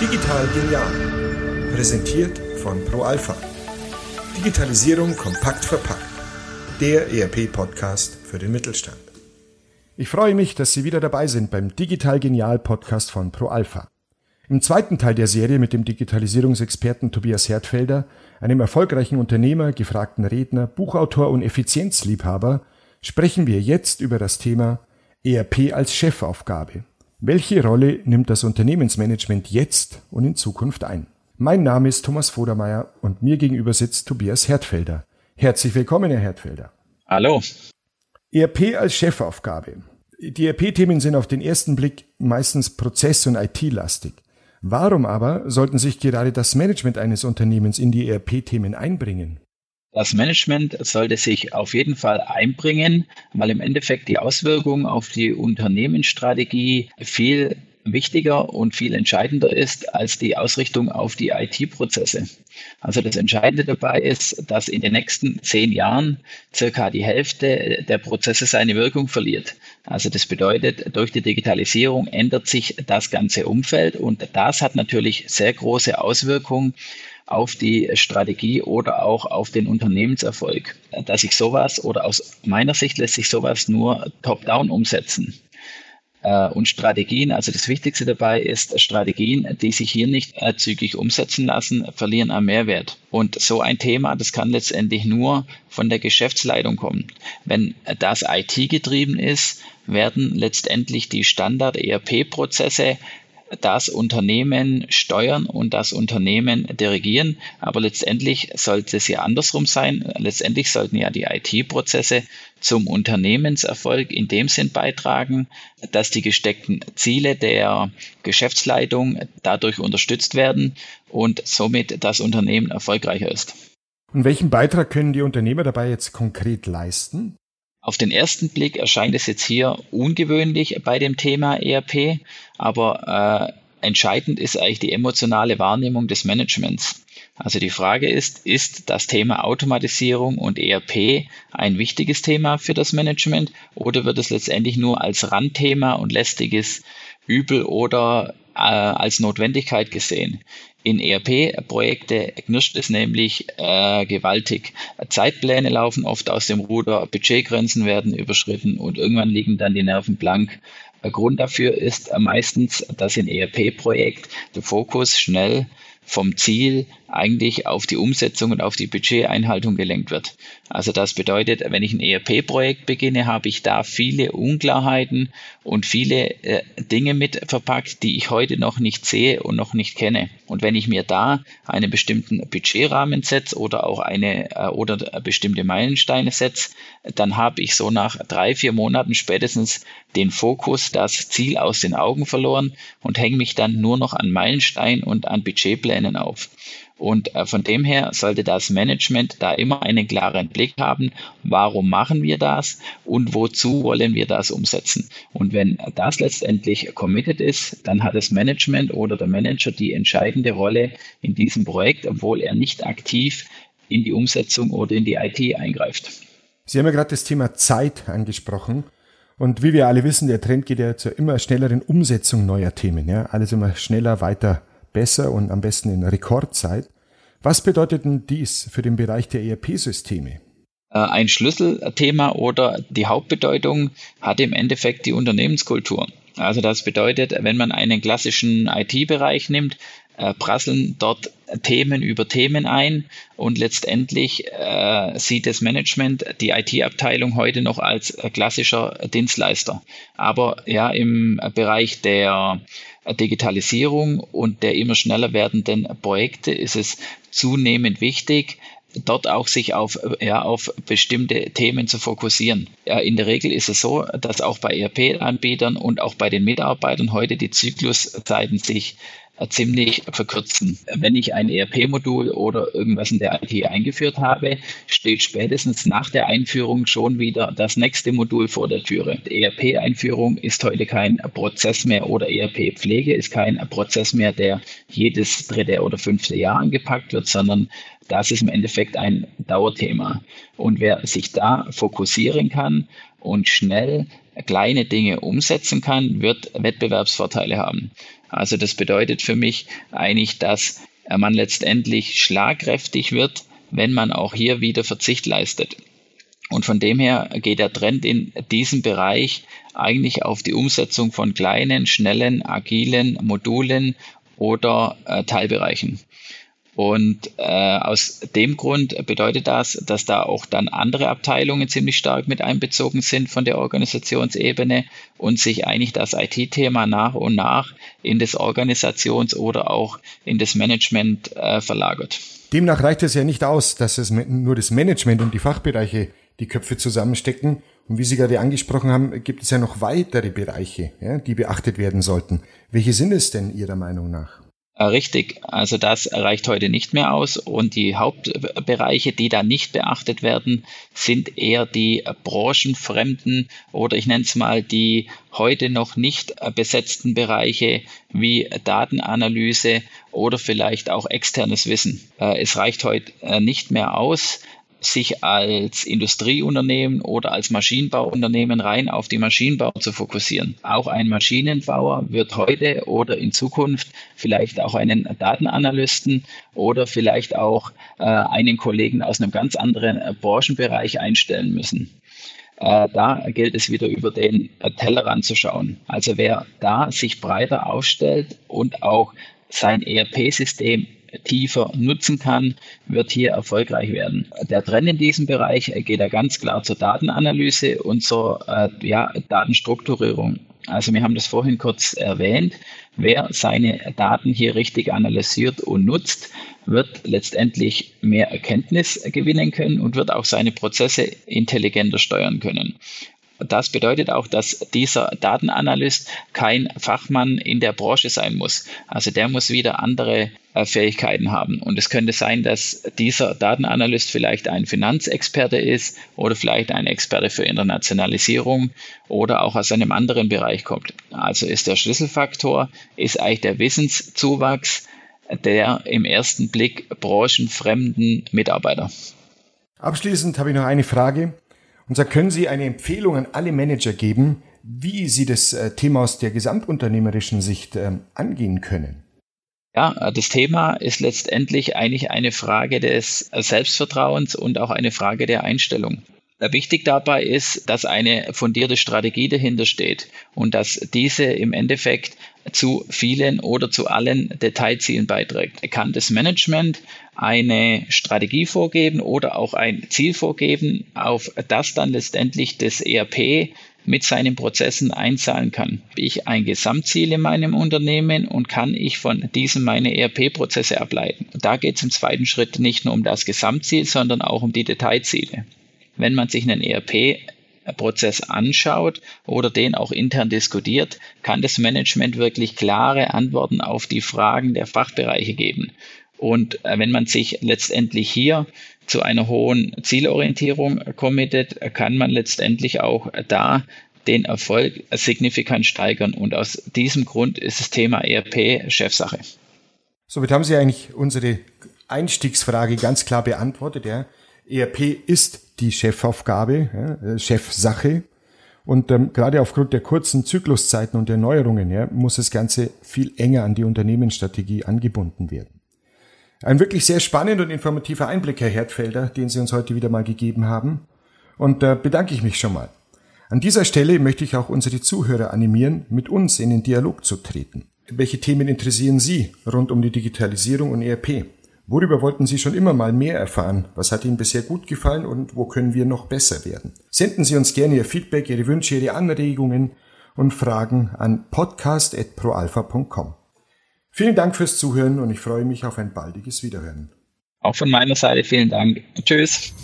Digital genial. Präsentiert von ProAlpha. Digitalisierung kompakt verpackt. Der ERP-Podcast für den Mittelstand. Ich freue mich, dass Sie wieder dabei sind beim Digital Genial Podcast von ProAlpha. Im zweiten Teil der Serie mit dem Digitalisierungsexperten Tobias Hertfelder, einem erfolgreichen Unternehmer, gefragten Redner, Buchautor und Effizienzliebhaber, sprechen wir jetzt über das Thema ERP als Chefaufgabe. Welche Rolle nimmt das Unternehmensmanagement jetzt und in Zukunft ein? Mein Name ist Thomas Vodermeier und mir gegenüber sitzt Tobias Hertfelder. Herzlich willkommen, Herr Hertfelder. Hallo. ERP als Chefaufgabe. Die ERP-Themen sind auf den ersten Blick meistens Prozess- und IT-lastig. Warum aber sollten sich gerade das Management eines Unternehmens in die ERP-Themen einbringen? Das Management sollte sich auf jeden Fall einbringen, weil im Endeffekt die Auswirkungen auf die Unternehmensstrategie viel wichtiger und viel entscheidender ist als die Ausrichtung auf die IT-Prozesse. Also das Entscheidende dabei ist, dass in den nächsten zehn Jahren circa die Hälfte der Prozesse seine Wirkung verliert. Also das bedeutet, durch die Digitalisierung ändert sich das ganze Umfeld und das hat natürlich sehr große Auswirkungen auf die Strategie oder auch auf den Unternehmenserfolg. Dass ich sowas oder aus meiner Sicht lässt sich sowas nur top-down umsetzen. Äh, und Strategien, also das Wichtigste dabei ist, Strategien, die sich hier nicht äh, zügig umsetzen lassen, verlieren am Mehrwert. Und so ein Thema, das kann letztendlich nur von der Geschäftsleitung kommen. Wenn das IT getrieben ist, werden letztendlich die Standard-ERP-Prozesse das Unternehmen steuern und das Unternehmen dirigieren. Aber letztendlich sollte es ja andersrum sein. Letztendlich sollten ja die IT-Prozesse zum Unternehmenserfolg in dem Sinn beitragen, dass die gesteckten Ziele der Geschäftsleitung dadurch unterstützt werden und somit das Unternehmen erfolgreicher ist. Und welchen Beitrag können die Unternehmer dabei jetzt konkret leisten? Auf den ersten Blick erscheint es jetzt hier ungewöhnlich bei dem Thema ERP, aber äh, entscheidend ist eigentlich die emotionale Wahrnehmung des Managements. Also die Frage ist, ist das Thema Automatisierung und ERP ein wichtiges Thema für das Management oder wird es letztendlich nur als Randthema und lästiges Übel oder äh, als Notwendigkeit gesehen? In ERP-Projekte knirscht es nämlich äh, gewaltig. Zeitpläne laufen oft aus dem Ruder, Budgetgrenzen werden überschritten und irgendwann liegen dann die Nerven blank. Grund dafür ist meistens, dass in ERP-Projekt der Fokus schnell vom Ziel eigentlich auf die Umsetzung und auf die Budgeteinhaltung gelenkt wird. Also das bedeutet, wenn ich ein ERP-Projekt beginne, habe ich da viele Unklarheiten und viele äh, Dinge mit verpackt, die ich heute noch nicht sehe und noch nicht kenne. Und wenn ich mir da einen bestimmten Budgetrahmen setze oder auch eine äh, oder bestimmte Meilensteine setze, dann habe ich so nach drei, vier Monaten spätestens den Fokus, das Ziel aus den Augen verloren und hänge mich dann nur noch an Meilenstein und an Budgetplänen auf. Und äh, von dem her sollte das Management da immer einen klaren Blick haben, warum machen wir das und wozu wollen wir das umsetzen. Und wenn das letztendlich committed ist, dann hat das Management oder der Manager die entscheidende Rolle in diesem Projekt, obwohl er nicht aktiv in die Umsetzung oder in die IT eingreift. Sie haben ja gerade das Thema Zeit angesprochen. Und wie wir alle wissen, der Trend geht ja zur immer schnelleren Umsetzung neuer Themen. Ja? Alles immer schneller, weiter, besser und am besten in Rekordzeit. Was bedeutet denn dies für den Bereich der ERP-Systeme? Äh, ein Schlüsselthema oder die Hauptbedeutung hat im Endeffekt die Unternehmenskultur. Also das bedeutet, wenn man einen klassischen IT-Bereich nimmt, äh, prasseln dort Themen über Themen ein und letztendlich äh, sieht das Management die IT-Abteilung heute noch als äh, klassischer Dienstleister. Aber ja, im Bereich der Digitalisierung und der immer schneller werdenden Projekte ist es zunehmend wichtig, dort auch sich auf, ja, auf bestimmte Themen zu fokussieren. Ja, in der Regel ist es so, dass auch bei ERP-Anbietern und auch bei den Mitarbeitern heute die Zykluszeiten sich ziemlich verkürzen. Wenn ich ein ERP-Modul oder irgendwas in der IT eingeführt habe, steht spätestens nach der Einführung schon wieder das nächste Modul vor der Türe. ERP-Einführung ist heute kein Prozess mehr oder ERP-Pflege ist kein Prozess mehr, der jedes dritte oder fünfte Jahr angepackt wird, sondern das ist im Endeffekt ein Dauerthema. Und wer sich da fokussieren kann und schnell kleine Dinge umsetzen kann, wird Wettbewerbsvorteile haben. Also das bedeutet für mich eigentlich, dass man letztendlich schlagkräftig wird, wenn man auch hier wieder Verzicht leistet. Und von dem her geht der Trend in diesem Bereich eigentlich auf die Umsetzung von kleinen, schnellen, agilen Modulen oder äh, Teilbereichen. Und äh, aus dem Grund bedeutet das, dass da auch dann andere Abteilungen ziemlich stark mit einbezogen sind von der Organisationsebene und sich eigentlich das IT-Thema nach und nach in das Organisations- oder auch in das Management äh, verlagert. Demnach reicht es ja nicht aus, dass es nur das Management und die Fachbereiche die Köpfe zusammenstecken. Und wie Sie gerade angesprochen haben, gibt es ja noch weitere Bereiche, ja, die beachtet werden sollten. Welche sind es denn Ihrer Meinung nach? Äh, richtig, also das reicht heute nicht mehr aus. Und die Hauptbereiche, die da nicht beachtet werden, sind eher die branchenfremden oder ich nenne es mal die heute noch nicht besetzten Bereiche wie Datenanalyse oder vielleicht auch externes Wissen. Äh, es reicht heute äh, nicht mehr aus, sich als Industrieunternehmen oder als Maschinenbauunternehmen rein auf die Maschinenbau zu fokussieren. Auch ein Maschinenbauer wird heute oder in Zukunft vielleicht auch einen Datenanalysten oder vielleicht auch äh, einen Kollegen aus einem ganz anderen äh, Branchenbereich einstellen müssen. Äh, da gilt es wieder über den äh, Tellerrand zu schauen. Also wer da sich breiter aufstellt und auch sein ERP-System tiefer nutzen kann, wird hier erfolgreich werden. Der Trend in diesem Bereich geht ja ganz klar zur Datenanalyse und zur äh, ja, Datenstrukturierung. Also wir haben das vorhin kurz erwähnt. Wer seine Daten hier richtig analysiert und nutzt, wird letztendlich mehr Erkenntnis gewinnen können und wird auch seine Prozesse intelligenter steuern können. Das bedeutet auch, dass dieser Datenanalyst kein Fachmann in der Branche sein muss. Also der muss wieder andere äh, Fähigkeiten haben. Und es könnte sein, dass dieser Datenanalyst vielleicht ein Finanzexperte ist oder vielleicht ein Experte für Internationalisierung oder auch aus einem anderen Bereich kommt. Also ist der Schlüsselfaktor, ist eigentlich der Wissenszuwachs der im ersten Blick branchenfremden Mitarbeiter. Abschließend habe ich noch eine Frage. Und zwar können Sie eine Empfehlung an alle Manager geben, wie sie das äh, Thema aus der gesamtunternehmerischen Sicht ähm, angehen können. Ja, das Thema ist letztendlich eigentlich eine Frage des Selbstvertrauens und auch eine Frage der Einstellung. Wichtig dabei ist, dass eine fundierte Strategie dahinter steht und dass diese im Endeffekt zu vielen oder zu allen Detailzielen beiträgt. Kann das Management eine Strategie vorgeben oder auch ein Ziel vorgeben, auf das dann letztendlich das ERP mit seinen Prozessen einzahlen kann. Habe ich ein Gesamtziel in meinem Unternehmen und kann ich von diesem meine ERP-Prozesse ableiten. Da geht es im zweiten Schritt nicht nur um das Gesamtziel, sondern auch um die Detailziele. Wenn man sich einen ERP Prozess anschaut oder den auch intern diskutiert, kann das Management wirklich klare Antworten auf die Fragen der Fachbereiche geben. Und äh, wenn man sich letztendlich hier zu einer hohen Zielorientierung committet, kann man letztendlich auch da den Erfolg signifikant steigern. Und aus diesem Grund ist das Thema ERP Chefsache. Somit haben Sie eigentlich unsere Einstiegsfrage ganz klar beantwortet. Ja. ERP ist die Chefaufgabe, ja, äh, Chefsache. Und ähm, gerade aufgrund der kurzen Zykluszeiten und der Neuerungen ja, muss das Ganze viel enger an die Unternehmensstrategie angebunden werden. Ein wirklich sehr spannender und informativer Einblick, Herr Herdfelder, den Sie uns heute wieder mal gegeben haben. Und da äh, bedanke ich mich schon mal. An dieser Stelle möchte ich auch unsere Zuhörer animieren, mit uns in den Dialog zu treten. Welche Themen interessieren Sie rund um die Digitalisierung und ERP? Worüber wollten Sie schon immer mal mehr erfahren? Was hat Ihnen bisher gut gefallen und wo können wir noch besser werden? Senden Sie uns gerne Ihr Feedback, Ihre Wünsche, Ihre Anregungen und Fragen an podcast.proalpha.com. Vielen Dank fürs Zuhören und ich freue mich auf ein baldiges Wiederhören. Auch von meiner Seite vielen Dank. Tschüss.